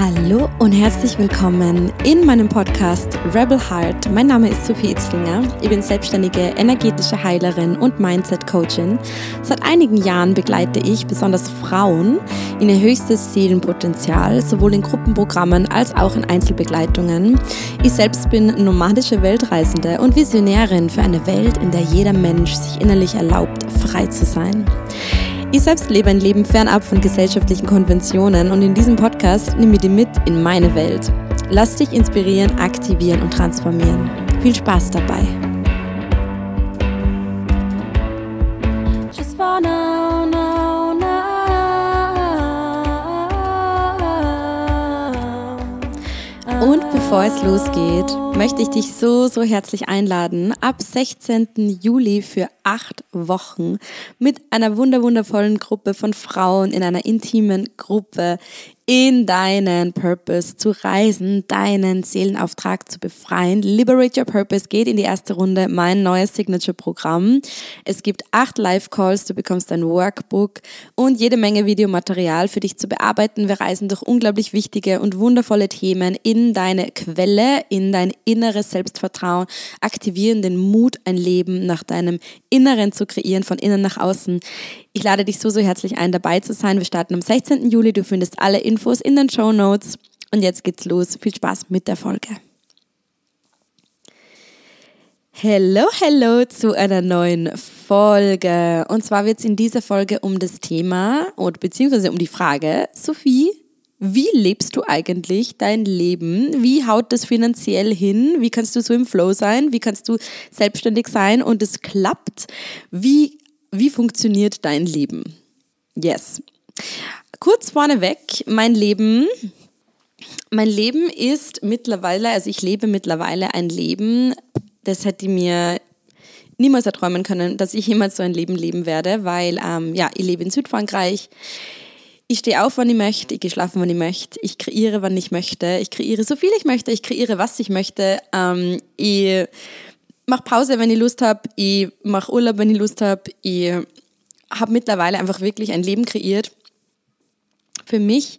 Hallo und herzlich willkommen in meinem Podcast Rebel Heart. Mein Name ist Sophie Itzlinger. Ich bin selbstständige energetische Heilerin und Mindset Coachin. Seit einigen Jahren begleite ich besonders Frauen in ihr höchstes Seelenpotenzial, sowohl in Gruppenprogrammen als auch in Einzelbegleitungen. Ich selbst bin nomadische Weltreisende und Visionärin für eine Welt, in der jeder Mensch sich innerlich erlaubt, frei zu sein. Ich selbst lebe ein Leben fernab von gesellschaftlichen Konventionen und in diesem Podcast nehme ich dich mit in meine Welt. Lass dich inspirieren, aktivieren und transformieren. Viel Spaß dabei. Und bevor es losgeht, möchte ich dich so, so herzlich einladen, ab 16. Juli für acht Wochen mit einer wunderwundervollen Gruppe von Frauen in einer intimen Gruppe in deinen Purpose zu reisen, deinen Seelenauftrag zu befreien. Liberate Your Purpose geht in die erste Runde, mein neues Signature-Programm. Es gibt acht Live-Calls, du bekommst ein Workbook und jede Menge Videomaterial für dich zu bearbeiten. Wir reisen durch unglaublich wichtige und wundervolle Themen in deine Quelle, in dein inneres Selbstvertrauen, aktivieren den Mut, ein Leben nach deinem Inneren zu kreieren, von innen nach außen. Ich lade dich so, so herzlich ein, dabei zu sein. Wir starten am 16. Juli. Du findest alle Infos in den Show Notes. Und jetzt geht's los. Viel Spaß mit der Folge. Hello, hello zu einer neuen Folge. Und zwar wird es in dieser Folge um das Thema oder beziehungsweise um die Frage, Sophie, wie lebst du eigentlich dein Leben? Wie haut das finanziell hin? Wie kannst du so im Flow sein? Wie kannst du selbstständig sein und es klappt? Wie wie funktioniert dein Leben? Yes. Kurz vorneweg, mein Leben, mein Leben ist mittlerweile, also ich lebe mittlerweile ein Leben, das hätte mir niemals erträumen können, dass ich jemals so ein Leben leben werde, weil ähm, ja, ich lebe in Südfrankreich. Ich stehe auf, wann ich möchte, ich gehe schlafen, wann ich möchte, ich kreiere, wann ich möchte, ich kreiere so viel ich möchte, ich kreiere, was ich möchte. Ähm, ich mache Pause, wenn ich Lust habe, ich mache Urlaub, wenn ich Lust habe. Ich habe mittlerweile einfach wirklich ein Leben kreiert für mich,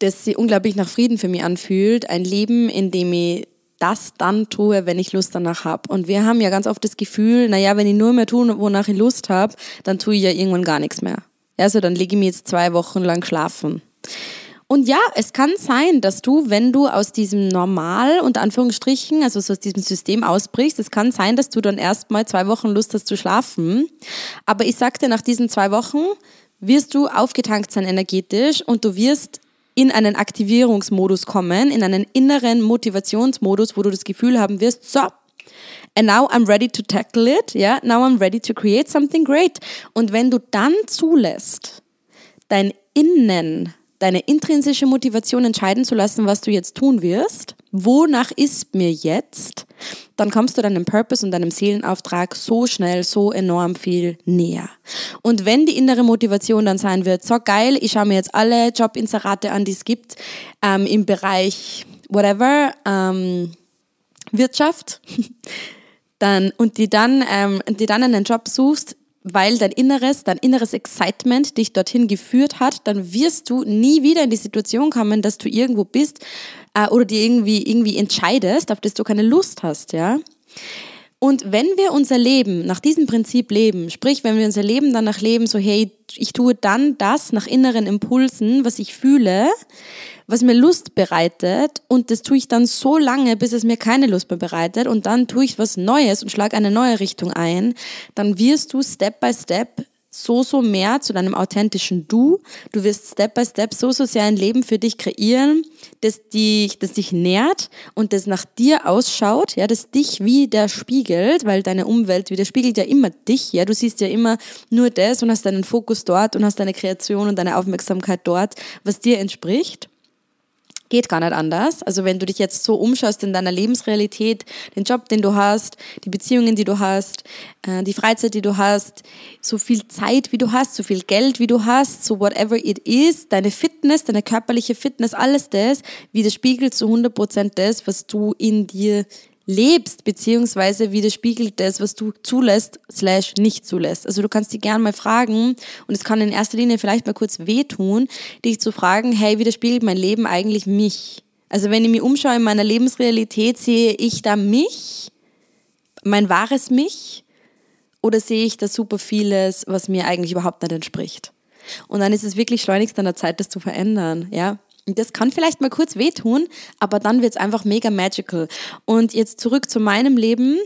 das sich unglaublich nach Frieden für mich anfühlt. Ein Leben, in dem ich das dann tue, wenn ich Lust danach habe. Und wir haben ja ganz oft das Gefühl, naja, wenn ich nur mehr tue, wonach ich Lust habe, dann tue ich ja irgendwann gar nichts mehr. Also dann lege ich mich jetzt zwei Wochen lang schlafen. Und ja, es kann sein, dass du, wenn du aus diesem Normal, unter Anführungsstrichen, also so aus diesem System ausbrichst, es kann sein, dass du dann erstmal zwei Wochen Lust hast zu schlafen. Aber ich sagte, nach diesen zwei Wochen wirst du aufgetankt sein energetisch und du wirst in einen Aktivierungsmodus kommen, in einen inneren Motivationsmodus, wo du das Gefühl haben wirst, so, and now I'm ready to tackle it, yeah, now I'm ready to create something great. Und wenn du dann zulässt, dein Innen deine intrinsische Motivation entscheiden zu lassen, was du jetzt tun wirst, wonach ist mir jetzt, dann kommst du deinem Purpose und deinem Seelenauftrag so schnell, so enorm viel näher. Und wenn die innere Motivation dann sein wird, so geil, ich schaue mir jetzt alle Jobinserate an, die es gibt ähm, im Bereich whatever, ähm, Wirtschaft, dann, und die dann, ähm, die dann einen Job suchst, weil dein inneres, dein inneres Excitement dich dorthin geführt hat, dann wirst du nie wieder in die Situation kommen, dass du irgendwo bist äh, oder dir irgendwie, irgendwie entscheidest, auf das du keine Lust hast, ja. Und wenn wir unser Leben nach diesem Prinzip leben, sprich, wenn wir unser Leben danach leben, so hey, ich tue dann das nach inneren Impulsen, was ich fühle, was mir Lust bereitet und das tue ich dann so lange, bis es mir keine Lust mehr bereitet und dann tue ich was Neues und schlage eine neue Richtung ein, dann wirst du Step by Step so, so mehr zu deinem authentischen Du. Du wirst Step by Step so, so sehr ein Leben für dich kreieren, das dich, das dich nährt und das nach dir ausschaut, ja, das dich wieder spiegelt, weil deine Umwelt widerspiegelt ja immer dich, ja. Du siehst ja immer nur das und hast deinen Fokus dort und hast deine Kreation und deine Aufmerksamkeit dort, was dir entspricht geht gar nicht anders. Also wenn du dich jetzt so umschaust in deiner Lebensrealität, den Job, den du hast, die Beziehungen, die du hast, äh, die Freizeit, die du hast, so viel Zeit, wie du hast, so viel Geld, wie du hast, so whatever it is, deine Fitness, deine körperliche Fitness, alles das widerspiegelt zu 100% das, was du in dir lebst, beziehungsweise widerspiegelt das, was du zulässt, slash nicht zulässt. Also du kannst dich gerne mal fragen, und es kann in erster Linie vielleicht mal kurz wehtun, dich zu fragen, hey, widerspiegelt mein Leben eigentlich mich? Also wenn ich mich umschaue in meiner Lebensrealität, sehe ich da mich, mein wahres Mich, oder sehe ich da super vieles, was mir eigentlich überhaupt nicht entspricht? Und dann ist es wirklich schleunigst an der Zeit, das zu verändern, ja. Das kann vielleicht mal kurz wehtun, aber dann wird es einfach mega magical. Und jetzt zurück zu meinem Leben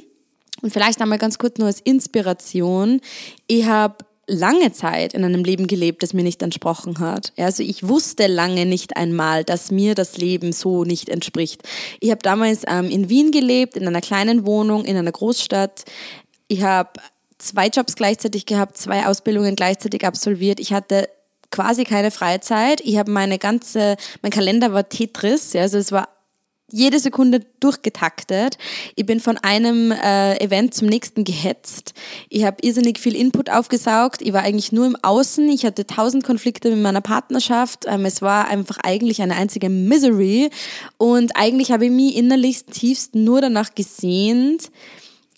und vielleicht einmal ganz kurz nur als Inspiration. Ich habe lange Zeit in einem Leben gelebt, das mir nicht entsprochen hat. Also ich wusste lange nicht einmal, dass mir das Leben so nicht entspricht. Ich habe damals ähm, in Wien gelebt, in einer kleinen Wohnung, in einer Großstadt. Ich habe zwei Jobs gleichzeitig gehabt, zwei Ausbildungen gleichzeitig absolviert. Ich hatte quasi keine Freizeit. Ich habe meine ganze, mein Kalender war Tetris, ja, also es war jede Sekunde durchgetaktet. Ich bin von einem äh, Event zum nächsten gehetzt. Ich habe irrsinnig viel Input aufgesaugt. Ich war eigentlich nur im Außen. Ich hatte tausend Konflikte mit meiner Partnerschaft. Ähm, es war einfach eigentlich eine einzige Misery. Und eigentlich habe ich mich innerlich tiefst nur danach gesehnt,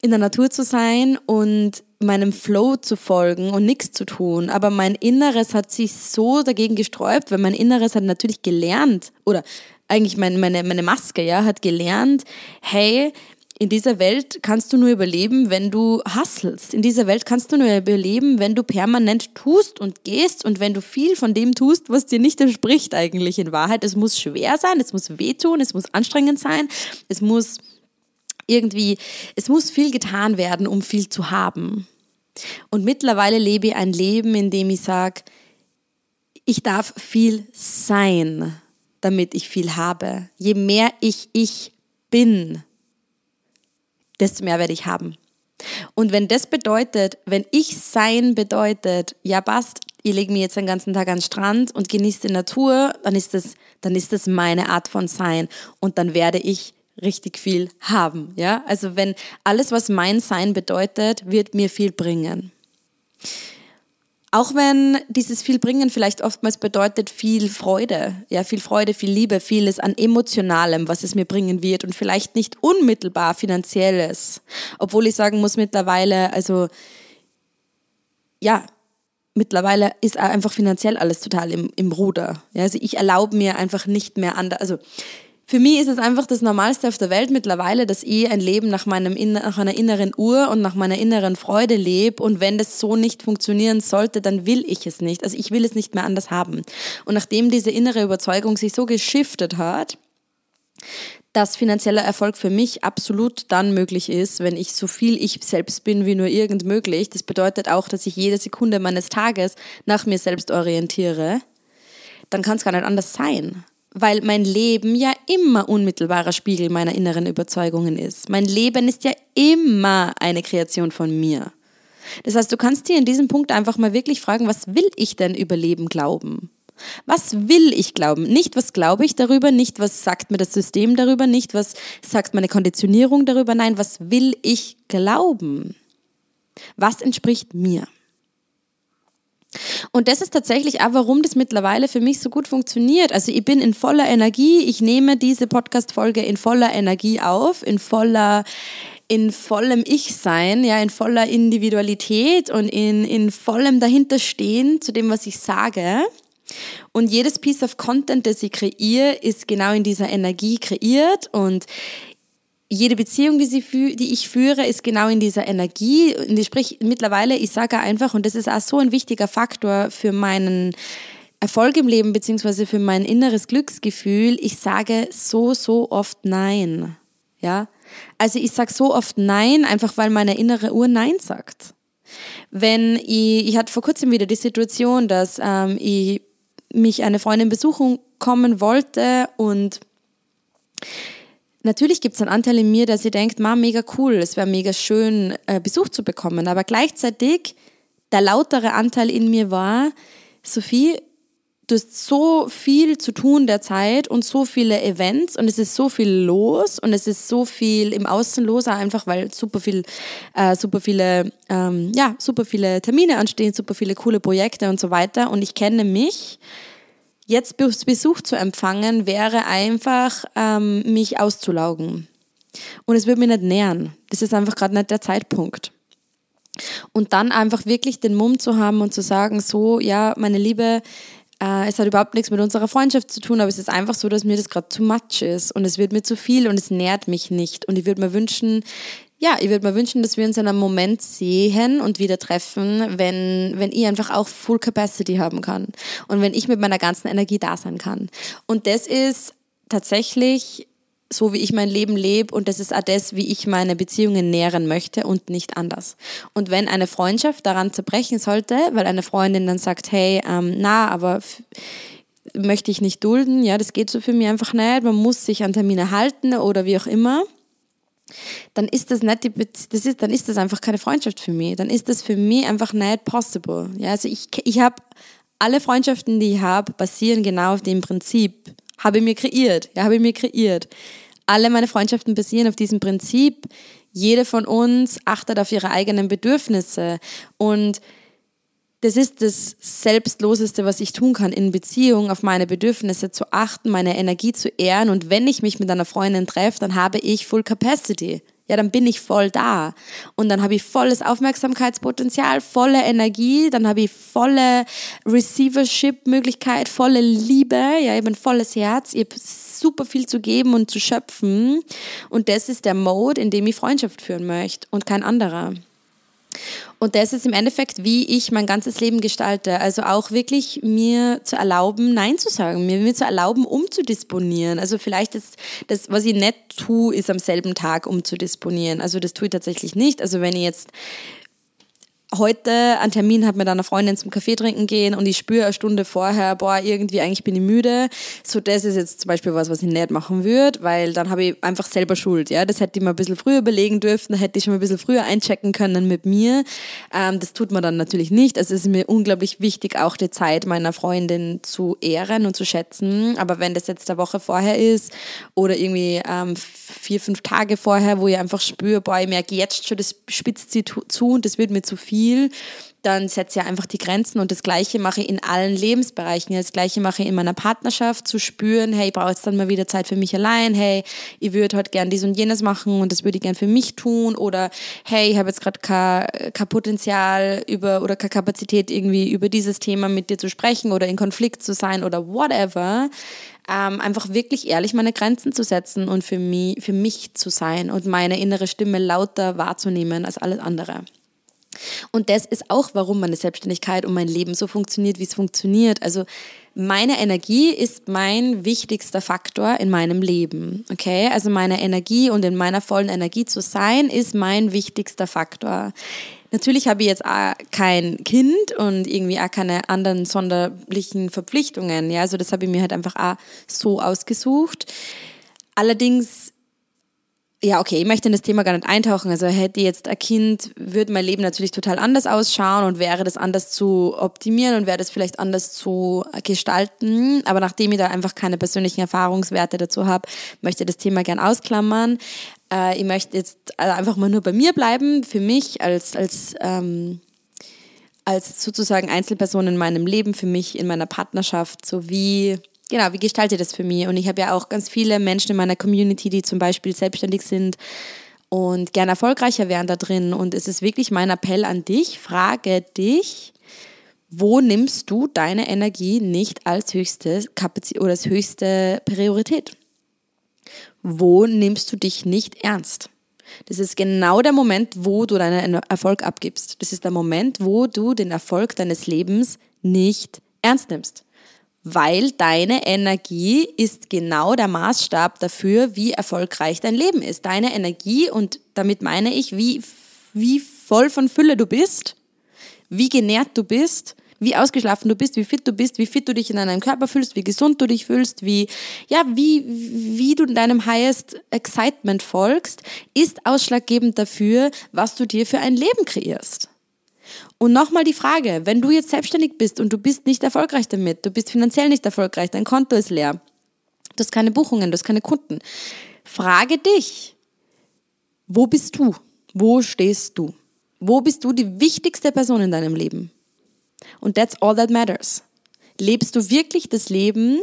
in der Natur zu sein und meinem Flow zu folgen und nichts zu tun. Aber mein Inneres hat sich so dagegen gesträubt, weil mein Inneres hat natürlich gelernt, oder eigentlich meine, meine, meine Maske, ja, hat gelernt, hey, in dieser Welt kannst du nur überleben, wenn du hustlest. In dieser Welt kannst du nur überleben, wenn du permanent tust und gehst und wenn du viel von dem tust, was dir nicht entspricht eigentlich in Wahrheit. Es muss schwer sein, es muss wehtun, es muss anstrengend sein, es muss irgendwie, es muss viel getan werden, um viel zu haben. Und mittlerweile lebe ich ein Leben, in dem ich sage, ich darf viel sein, damit ich viel habe. Je mehr ich ich bin, desto mehr werde ich haben. Und wenn das bedeutet, wenn ich sein bedeutet, ja passt, ich lege mir jetzt den ganzen Tag an den Strand und genieße die Natur, dann ist das, dann ist das meine Art von Sein. Und dann werde ich richtig viel haben. Ja? Also wenn alles, was mein Sein bedeutet, wird mir viel bringen. Auch wenn dieses viel bringen vielleicht oftmals bedeutet viel Freude, ja, viel Freude, viel Liebe, vieles an emotionalem, was es mir bringen wird und vielleicht nicht unmittelbar finanzielles. Obwohl ich sagen muss mittlerweile, also ja, mittlerweile ist einfach finanziell alles total im, im Ruder. Ja, also ich erlaube mir einfach nicht mehr anders, also für mich ist es einfach das Normalste auf der Welt mittlerweile, dass ich ein Leben nach, meinem, nach einer inneren Uhr und nach meiner inneren Freude lebe. Und wenn das so nicht funktionieren sollte, dann will ich es nicht. Also ich will es nicht mehr anders haben. Und nachdem diese innere Überzeugung sich so geschiftet hat, dass finanzieller Erfolg für mich absolut dann möglich ist, wenn ich so viel ich selbst bin wie nur irgend möglich. Das bedeutet auch, dass ich jede Sekunde meines Tages nach mir selbst orientiere. Dann kann es gar nicht anders sein weil mein Leben ja immer unmittelbarer Spiegel meiner inneren Überzeugungen ist. Mein Leben ist ja immer eine Kreation von mir. Das heißt, du kannst dir in diesem Punkt einfach mal wirklich fragen, was will ich denn über Leben glauben? Was will ich glauben? Nicht, was glaube ich darüber, nicht, was sagt mir das System darüber, nicht, was sagt meine Konditionierung darüber, nein, was will ich glauben? Was entspricht mir? Und das ist tatsächlich auch, warum das mittlerweile für mich so gut funktioniert. Also ich bin in voller Energie, ich nehme diese Podcast-Folge in voller Energie auf, in voller in vollem Ich-Sein, ja, in voller Individualität und in, in vollem Dahinterstehen zu dem, was ich sage. Und jedes Piece of Content, das ich kreiere, ist genau in dieser Energie kreiert und jede Beziehung, die, sie die ich führe, ist genau in dieser Energie. Sprich, mittlerweile, ich sage einfach, und das ist auch so ein wichtiger Faktor für meinen Erfolg im Leben, beziehungsweise für mein inneres Glücksgefühl, ich sage so, so oft Nein. Ja? Also ich sage so oft Nein, einfach weil meine innere Uhr Nein sagt. Wenn ich, ich hatte vor kurzem wieder die Situation, dass ähm, ich mich eine Freundin besuchen kommen wollte und Natürlich gibt es einen Anteil in mir, der sich denkt, ma, mega cool, es wäre mega schön, äh, Besuch zu bekommen. Aber gleichzeitig, der lautere Anteil in mir war, Sophie, du hast so viel zu tun derzeit und so viele Events und es ist so viel los und es ist so viel im Außen los, einfach weil super viel, äh, super viele, ähm, ja, super viele Termine anstehen, super viele coole Projekte und so weiter. Und ich kenne mich Jetzt Besuch zu empfangen, wäre einfach, ähm, mich auszulaugen. Und es wird mich nicht nähern. Das ist einfach gerade nicht der Zeitpunkt. Und dann einfach wirklich den Mumm zu haben und zu sagen, so, ja, meine Liebe, äh, es hat überhaupt nichts mit unserer Freundschaft zu tun, aber es ist einfach so, dass mir das gerade zu much ist und es wird mir zu viel und es nährt mich nicht. Und ich würde mir wünschen, ja, ich würde mir wünschen, dass wir uns in einem Moment sehen und wieder treffen, wenn, wenn ich einfach auch Full Capacity haben kann und wenn ich mit meiner ganzen Energie da sein kann. Und das ist tatsächlich so, wie ich mein Leben lebe und das ist auch das, wie ich meine Beziehungen nähren möchte und nicht anders. Und wenn eine Freundschaft daran zerbrechen sollte, weil eine Freundin dann sagt, hey, ähm, na, aber möchte ich nicht dulden, ja, das geht so für mich einfach nicht, man muss sich an Termine halten oder wie auch immer, dann ist das nicht die das ist dann ist das einfach keine Freundschaft für mich. Dann ist das für mich einfach nicht possible. Ja also ich ich habe alle Freundschaften die ich habe basieren genau auf dem Prinzip. Habe ich mir kreiert. Ja habe ich mir kreiert. Alle meine Freundschaften basieren auf diesem Prinzip. Jede von uns achtet auf ihre eigenen Bedürfnisse. Und das ist das Selbstloseste, was ich tun kann in Beziehung, auf meine Bedürfnisse zu achten, meine Energie zu ehren. Und wenn ich mich mit einer Freundin treffe, dann habe ich Full Capacity. Ja, dann bin ich voll da. Und dann habe ich volles Aufmerksamkeitspotenzial, volle Energie, dann habe ich volle Receivership-Möglichkeit, volle Liebe, ja, ich habe ein volles Herz, ich habe super viel zu geben und zu schöpfen. Und das ist der Mode, in dem ich Freundschaft führen möchte und kein anderer. Und das ist im Endeffekt, wie ich mein ganzes Leben gestalte. Also auch wirklich mir zu erlauben, Nein zu sagen, mir, mir zu erlauben, umzudisponieren. Also vielleicht ist das, was ich nicht tue, ist am selben Tag umzudisponieren. Also das tue ich tatsächlich nicht. Also wenn ich jetzt heute einen Termin habe mit einer Freundin zum Kaffee trinken gehen und ich spüre eine Stunde vorher, boah, irgendwie eigentlich bin ich müde. So, das ist jetzt zum Beispiel was, was ich nicht machen würde, weil dann habe ich einfach selber Schuld. Ja, das hätte ich mir ein bisschen früher überlegen dürfen, da hätte ich schon ein bisschen früher einchecken können mit mir. Ähm, das tut man dann natürlich nicht. Also es ist mir unglaublich wichtig, auch die Zeit meiner Freundin zu ehren und zu schätzen. Aber wenn das jetzt eine Woche vorher ist oder irgendwie ähm, vier, fünf Tage vorher, wo ich einfach spüre, boah, ich merke jetzt schon, das spitzt sie zu und das wird mir zu viel viel, dann setze ich einfach die Grenzen und das Gleiche mache ich in allen Lebensbereichen. Das Gleiche mache ich in meiner Partnerschaft, zu spüren, hey, ich brauche jetzt dann mal wieder Zeit für mich allein, hey, ich würde heute gern dies und jenes machen und das würde ich gern für mich tun oder hey, ich habe jetzt gerade kein, kein Potenzial über oder keine Kapazität irgendwie über dieses Thema mit dir zu sprechen oder in Konflikt zu sein oder whatever. Ähm, einfach wirklich ehrlich meine Grenzen zu setzen und für mich, für mich zu sein und meine innere Stimme lauter wahrzunehmen als alles andere. Und das ist auch, warum meine Selbstständigkeit und mein Leben so funktioniert, wie es funktioniert. Also meine Energie ist mein wichtigster Faktor in meinem Leben. Okay, also meine Energie und in meiner vollen Energie zu sein, ist mein wichtigster Faktor. Natürlich habe ich jetzt auch kein Kind und irgendwie auch keine anderen sonderlichen Verpflichtungen. Ja, also das habe ich mir halt einfach auch so ausgesucht. Allerdings ja, okay, ich möchte in das Thema gar nicht eintauchen. Also hätte ich jetzt ein Kind, würde mein Leben natürlich total anders ausschauen und wäre das anders zu optimieren und wäre das vielleicht anders zu gestalten. Aber nachdem ich da einfach keine persönlichen Erfahrungswerte dazu habe, möchte ich das Thema gern ausklammern. Äh, ich möchte jetzt also einfach mal nur bei mir bleiben, für mich als, als, ähm, als sozusagen Einzelperson in meinem Leben, für mich in meiner Partnerschaft, sowie genau, wie gestalte ich das für mich? Und ich habe ja auch ganz viele Menschen in meiner Community, die zum Beispiel selbstständig sind und gerne erfolgreicher wären da drin. Und es ist wirklich mein Appell an dich, frage dich, wo nimmst du deine Energie nicht als höchste Kapazität oder als höchste Priorität? Wo nimmst du dich nicht ernst? Das ist genau der Moment, wo du deinen Erfolg abgibst. Das ist der Moment, wo du den Erfolg deines Lebens nicht ernst nimmst weil deine Energie ist genau der Maßstab dafür, wie erfolgreich dein Leben ist. Deine Energie und damit meine ich, wie, wie voll von Fülle du bist, wie genährt du bist, wie ausgeschlafen du bist, wie fit du bist, wie fit du dich in deinem Körper fühlst, wie gesund du dich fühlst, wie, ja, wie, wie du deinem highest excitement folgst, ist ausschlaggebend dafür, was du dir für ein Leben kreierst. Und nochmal die Frage, wenn du jetzt selbstständig bist und du bist nicht erfolgreich damit, du bist finanziell nicht erfolgreich, dein Konto ist leer, du hast keine Buchungen, du hast keine Kunden, frage dich, wo bist du? Wo stehst du? Wo bist du die wichtigste Person in deinem Leben? Und that's all that matters. Lebst du wirklich das Leben?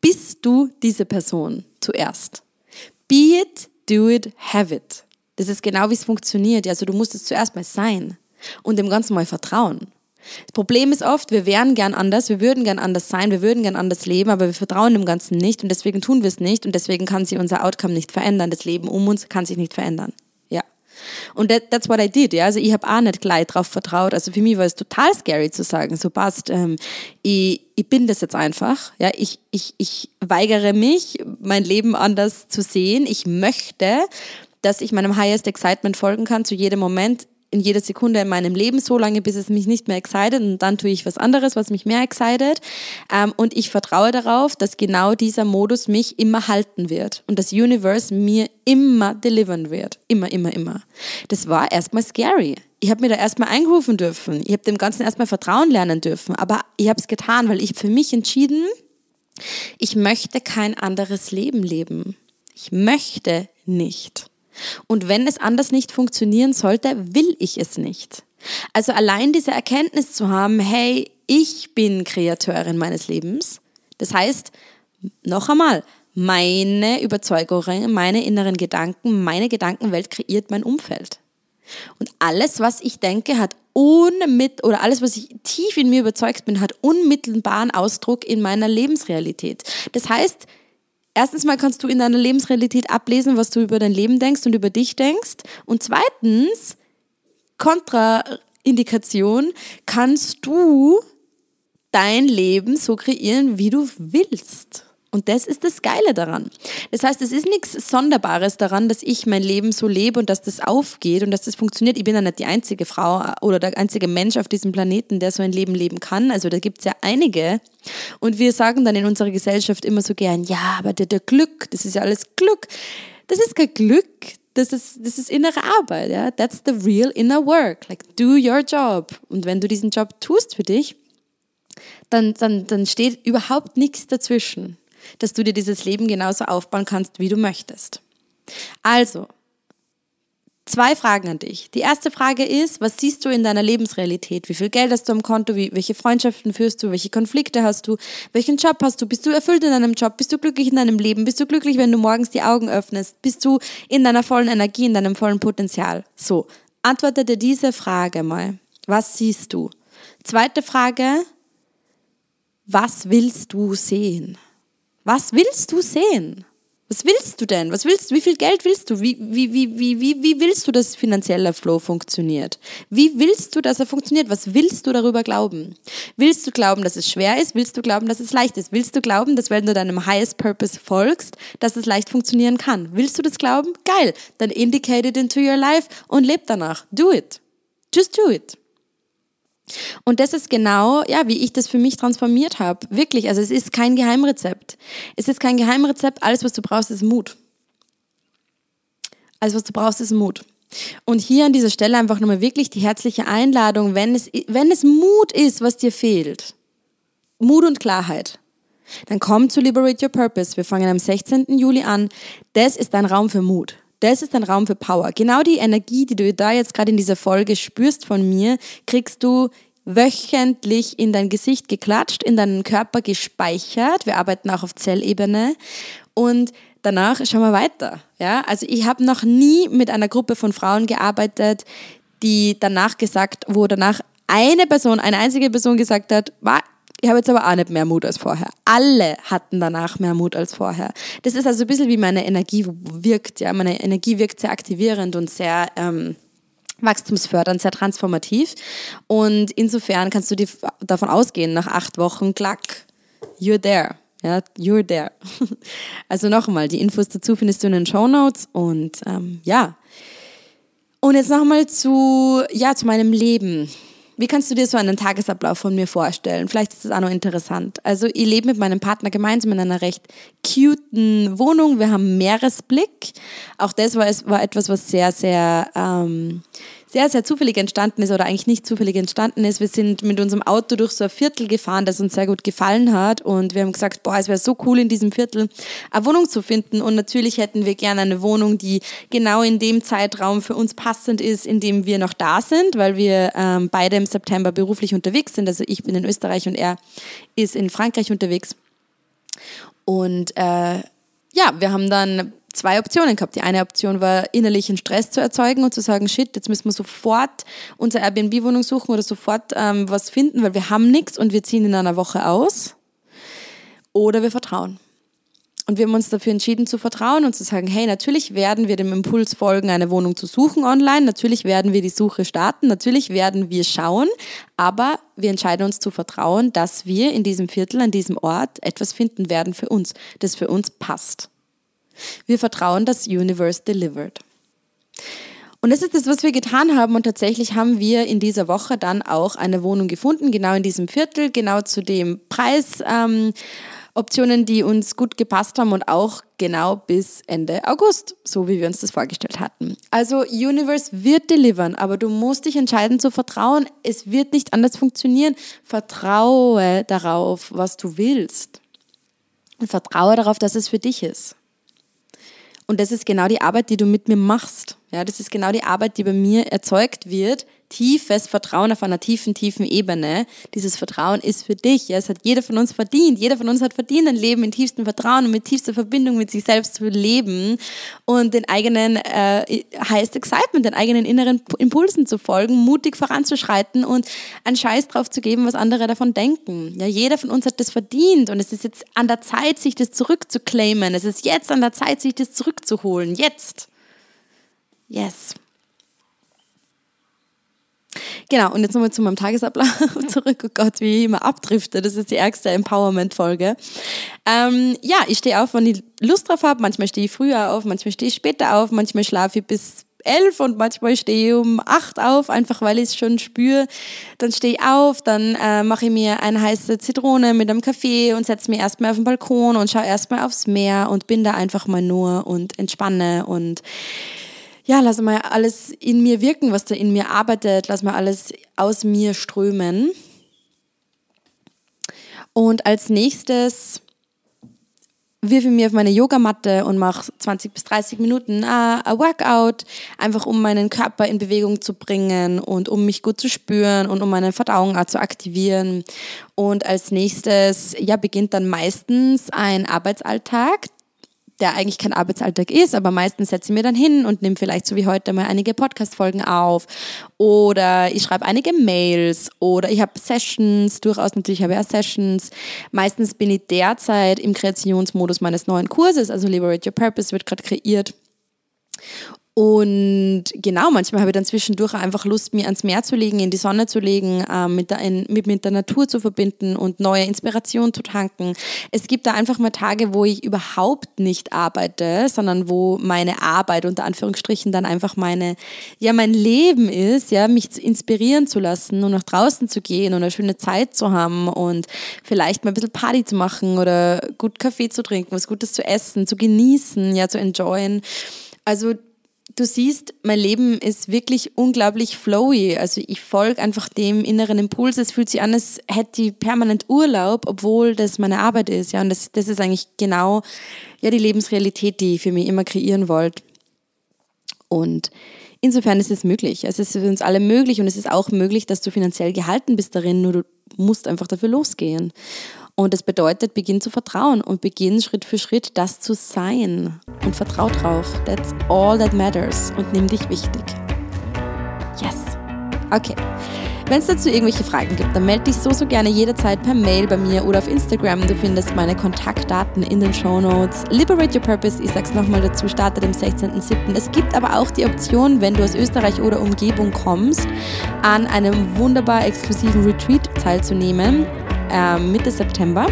Bist du diese Person zuerst? Be it do it, have it. Das ist genau, wie es funktioniert. Also du musst es zuerst mal sein und dem Ganzen mal vertrauen. Das Problem ist oft, wir wären gern anders, wir würden gern anders sein, wir würden gern anders leben, aber wir vertrauen dem Ganzen nicht und deswegen tun wir es nicht und deswegen kann sich unser Outcome nicht verändern. Das Leben um uns kann sich nicht verändern. Ja. Und that, that's what I did. Ja. Also ich habe auch nicht gleich drauf vertraut. Also für mich war es total scary zu sagen, so passt, ähm, ich, ich bin das jetzt einfach. Ja. Ich, ich, ich weigere mich, mein Leben anders zu sehen. Ich möchte, dass ich meinem Highest Excitement folgen kann zu jedem Moment in jeder Sekunde in meinem Leben, so lange, bis es mich nicht mehr excited und dann tue ich was anderes, was mich mehr excited. Ähm, und ich vertraue darauf, dass genau dieser Modus mich immer halten wird und das Universe mir immer delivern wird. Immer, immer, immer. Das war erstmal scary. Ich habe mir da erstmal eingerufen dürfen. Ich habe dem Ganzen erstmal Vertrauen lernen dürfen. Aber ich habe es getan, weil ich für mich entschieden, ich möchte kein anderes Leben leben. Ich möchte nicht. Und wenn es anders nicht funktionieren sollte, will ich es nicht. Also allein diese Erkenntnis zu haben, hey, ich bin Kreateurin meines Lebens. Das heißt, noch einmal, meine Überzeugungen, meine inneren Gedanken, meine Gedankenwelt kreiert mein Umfeld. Und alles, was ich denke, hat unmit oder alles, was ich tief in mir überzeugt bin, hat unmittelbaren Ausdruck in meiner Lebensrealität. Das heißt, Erstens mal kannst du in deiner Lebensrealität ablesen, was du über dein Leben denkst und über dich denkst. Und zweitens, Kontraindikation, kannst du dein Leben so kreieren, wie du willst. Und das ist das Geile daran. Das heißt, es ist nichts Sonderbares daran, dass ich mein Leben so lebe und dass das aufgeht und dass das funktioniert. Ich bin ja nicht die einzige Frau oder der einzige Mensch auf diesem Planeten, der so ein Leben leben kann. Also da gibt es ja einige. Und wir sagen dann in unserer Gesellschaft immer so gern, ja, aber der, der Glück, das ist ja alles Glück. Das ist kein Glück, das ist, das ist innere Arbeit. Ja? That's the real inner work. Like, do your job. Und wenn du diesen Job tust für dich, dann, dann, dann steht überhaupt nichts dazwischen dass du dir dieses Leben genauso aufbauen kannst, wie du möchtest. Also, zwei Fragen an dich. Die erste Frage ist, was siehst du in deiner Lebensrealität? Wie viel Geld hast du am Konto? Wie, welche Freundschaften führst du? Welche Konflikte hast du? Welchen Job hast du? Bist du erfüllt in deinem Job? Bist du glücklich in deinem Leben? Bist du glücklich, wenn du morgens die Augen öffnest? Bist du in deiner vollen Energie, in deinem vollen Potenzial? So, antworte dir diese Frage mal. Was siehst du? Zweite Frage, was willst du sehen? Was willst du sehen? Was willst du denn? Was willst? Wie viel Geld willst du? Wie, wie, wie, wie, wie, wie willst du, dass finanzieller Flow funktioniert? Wie willst du, dass er funktioniert? Was willst du darüber glauben? Willst du glauben, dass es schwer ist? Willst du glauben, dass es leicht ist? Willst du glauben, dass wenn du deinem highest purpose folgst, dass es leicht funktionieren kann? Willst du das glauben? Geil. Dann indicate it into your life und leb danach. Do it. Just do it. Und das ist genau, ja, wie ich das für mich transformiert habe. Wirklich, also es ist kein Geheimrezept. Es ist kein Geheimrezept. Alles, was du brauchst, ist Mut. Alles, was du brauchst, ist Mut. Und hier an dieser Stelle einfach nochmal wirklich die herzliche Einladung, wenn es, wenn es Mut ist, was dir fehlt, Mut und Klarheit, dann komm zu Liberate Your Purpose. Wir fangen am 16. Juli an. Das ist dein Raum für Mut. Das ist ein Raum für Power. Genau die Energie, die du da jetzt gerade in dieser Folge spürst von mir, kriegst du wöchentlich in dein Gesicht geklatscht, in deinen Körper gespeichert. Wir arbeiten auch auf Zellebene und danach schauen wir weiter. Ja, also ich habe noch nie mit einer Gruppe von Frauen gearbeitet, die danach gesagt, wo danach eine Person, eine einzige Person gesagt hat, war ich habe jetzt aber auch nicht mehr Mut als vorher. Alle hatten danach mehr Mut als vorher. Das ist also ein bisschen wie meine Energie wirkt. Ja, meine Energie wirkt sehr aktivierend und sehr ähm, wachstumsfördernd, sehr transformativ. Und insofern kannst du dir davon ausgehen, nach acht Wochen, klack, you're there. Ja, you're there. Also nochmal, die Infos dazu findest du in den Show Notes und ähm, ja. Und jetzt nochmal zu, ja, zu meinem Leben. Wie kannst du dir so einen Tagesablauf von mir vorstellen? Vielleicht ist das auch noch interessant. Also ich lebe mit meinem Partner gemeinsam in einer recht cuten Wohnung. Wir haben Meeresblick. Auch das war, war etwas, was sehr, sehr ähm, sehr, sehr zufällig entstanden ist oder eigentlich nicht zufällig entstanden ist. Wir sind mit unserem Auto durch so ein Viertel gefahren, das uns sehr gut gefallen hat und wir haben gesagt, boah, es wäre so cool in diesem Viertel eine Wohnung zu finden und natürlich hätten wir gerne eine Wohnung, die genau in dem Zeitraum für uns passend ist, in dem wir noch da sind, weil wir ähm, beide im September beruflich unterwegs sind. Also ich bin in Österreich und er ist in Frankreich unterwegs. Und äh, ja, wir haben dann zwei Optionen gehabt. Die eine Option war, innerlichen Stress zu erzeugen und zu sagen, shit, jetzt müssen wir sofort unsere Airbnb-Wohnung suchen oder sofort ähm, was finden, weil wir haben nichts und wir ziehen in einer Woche aus. Oder wir vertrauen. Und wir haben uns dafür entschieden zu vertrauen und zu sagen, hey, natürlich werden wir dem Impuls folgen, eine Wohnung zu suchen online, natürlich werden wir die Suche starten, natürlich werden wir schauen, aber wir entscheiden uns zu vertrauen, dass wir in diesem Viertel, an diesem Ort etwas finden werden für uns, das für uns passt. Wir vertrauen, dass Universe delivered. Und das ist das, was wir getan haben. Und tatsächlich haben wir in dieser Woche dann auch eine Wohnung gefunden, genau in diesem Viertel, genau zu dem Preis. Ähm, die uns gut gepasst haben und auch genau bis Ende August, so wie wir uns das vorgestellt hatten. Also Universe wird delivern, aber du musst dich entscheiden zu vertrauen. Es wird nicht anders funktionieren. Vertraue darauf, was du willst. Und vertraue darauf, dass es für dich ist. Und das ist genau die Arbeit, die du mit mir machst. Ja, das ist genau die Arbeit, die bei mir erzeugt wird. Tiefes Vertrauen auf einer tiefen, tiefen Ebene. Dieses Vertrauen ist für dich. Ja, es hat jeder von uns verdient. Jeder von uns hat verdient, ein Leben in tiefstem Vertrauen und mit tiefster Verbindung mit sich selbst zu leben und den eigenen äh, Highest Excitement, den eigenen inneren Impulsen zu folgen, mutig voranzuschreiten und einen Scheiß drauf zu geben, was andere davon denken. Ja, jeder von uns hat das verdient und es ist jetzt an der Zeit, sich das zurückzuclaimen. Es ist jetzt an der Zeit, sich das zurückzuholen. Jetzt. Yes. Genau, und jetzt nochmal zu meinem Tagesablauf zurück. Oh Gott, wie ich immer abdrifte. Das ist die ärgste Empowerment-Folge. Ähm, ja, ich stehe auf, wenn ich Lust drauf habe. Manchmal stehe ich früher auf, manchmal stehe ich später auf, manchmal schlafe ich bis elf und manchmal stehe ich um acht auf, einfach weil ich es schon spüre. Dann stehe ich auf, dann äh, mache ich mir eine heiße Zitrone mit einem Kaffee und setze mich erstmal auf den Balkon und schaue erstmal aufs Meer und bin da einfach mal nur und entspanne und ja, lass mal alles in mir wirken, was da in mir arbeitet, lass mal alles aus mir strömen. Und als nächstes wirfe ich mir auf meine Yogamatte und mache 20 bis 30 Minuten ein Workout, einfach um meinen Körper in Bewegung zu bringen und um mich gut zu spüren und um meine Verdauung auch zu aktivieren. Und als nächstes ja, beginnt dann meistens ein Arbeitsalltag, der eigentlich kein Arbeitsalltag ist, aber meistens setze ich mir dann hin und nehme vielleicht so wie heute mal einige Podcast-Folgen auf oder ich schreibe einige Mails oder ich habe Sessions, durchaus natürlich habe ich auch Sessions. Meistens bin ich derzeit im Kreationsmodus meines neuen Kurses, also Liberate Your Purpose wird gerade kreiert und genau, manchmal habe ich dann zwischendurch einfach Lust, mir ans Meer zu legen, in die Sonne zu legen, äh, mit, der, mit, mit der Natur zu verbinden und neue Inspiration zu tanken. Es gibt da einfach mal Tage, wo ich überhaupt nicht arbeite, sondern wo meine Arbeit unter Anführungsstrichen dann einfach meine, ja, mein Leben ist, ja, mich inspirieren zu lassen und nach draußen zu gehen und eine schöne Zeit zu haben und vielleicht mal ein bisschen Party zu machen oder gut Kaffee zu trinken, was Gutes zu essen, zu genießen, ja, zu enjoyen. Also du siehst, mein Leben ist wirklich unglaublich flowy. Also ich folge einfach dem inneren Impuls. Es fühlt sich an, als hätte ich permanent Urlaub, obwohl das meine Arbeit ist. Ja, und das, das ist eigentlich genau ja, die Lebensrealität, die ich für mich immer kreieren wollte. Und insofern ist es möglich. Also es ist für uns alle möglich und es ist auch möglich, dass du finanziell gehalten bist darin, nur du musst einfach dafür losgehen. Und das bedeutet, beginn zu vertrauen und beginn Schritt für Schritt das zu sein. Und vertrau drauf. That's all that matters. Und nimm dich wichtig. Yes. Okay. Wenn es dazu irgendwelche Fragen gibt, dann melde dich so, so gerne jederzeit per Mail bei mir oder auf Instagram. Du findest meine Kontaktdaten in den Show Notes. Liberate Your Purpose, ich sag's nochmal dazu, startet am 16.07. Es gibt aber auch die Option, wenn du aus Österreich oder Umgebung kommst, an einem wunderbar exklusiven Retreat teilzunehmen äh, Mitte September.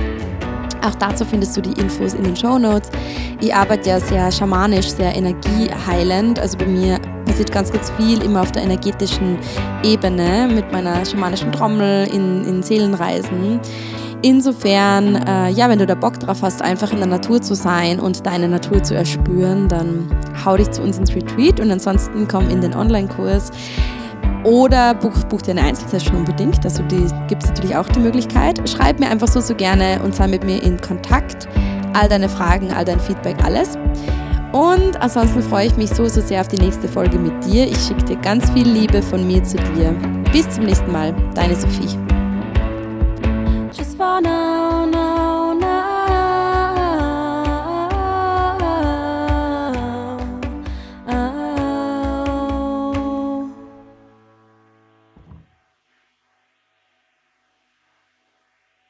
Auch dazu findest du die Infos in den Show Notes. Ich arbeite ja sehr schamanisch, sehr energieheilend. Also bei mir passiert ganz, ganz viel immer auf der energetischen Ebene mit meiner schamanischen Trommel in, in Seelenreisen. Insofern, äh, ja, wenn du da Bock drauf hast, einfach in der Natur zu sein und deine Natur zu erspüren, dann hau dich zu uns ins Retreat und ansonsten komm in den Online-Kurs oder buch, buch dir eine Einzelsession unbedingt. Also die gibt es natürlich auch die Möglichkeit. Schreib mir einfach so, so gerne und sei mit mir in Kontakt. All deine Fragen, all dein Feedback, alles. Und ansonsten freue ich mich so, so sehr auf die nächste Folge mit dir. Ich schicke dir ganz viel Liebe von mir zu dir. Bis zum nächsten Mal, deine Sophie. Just wanna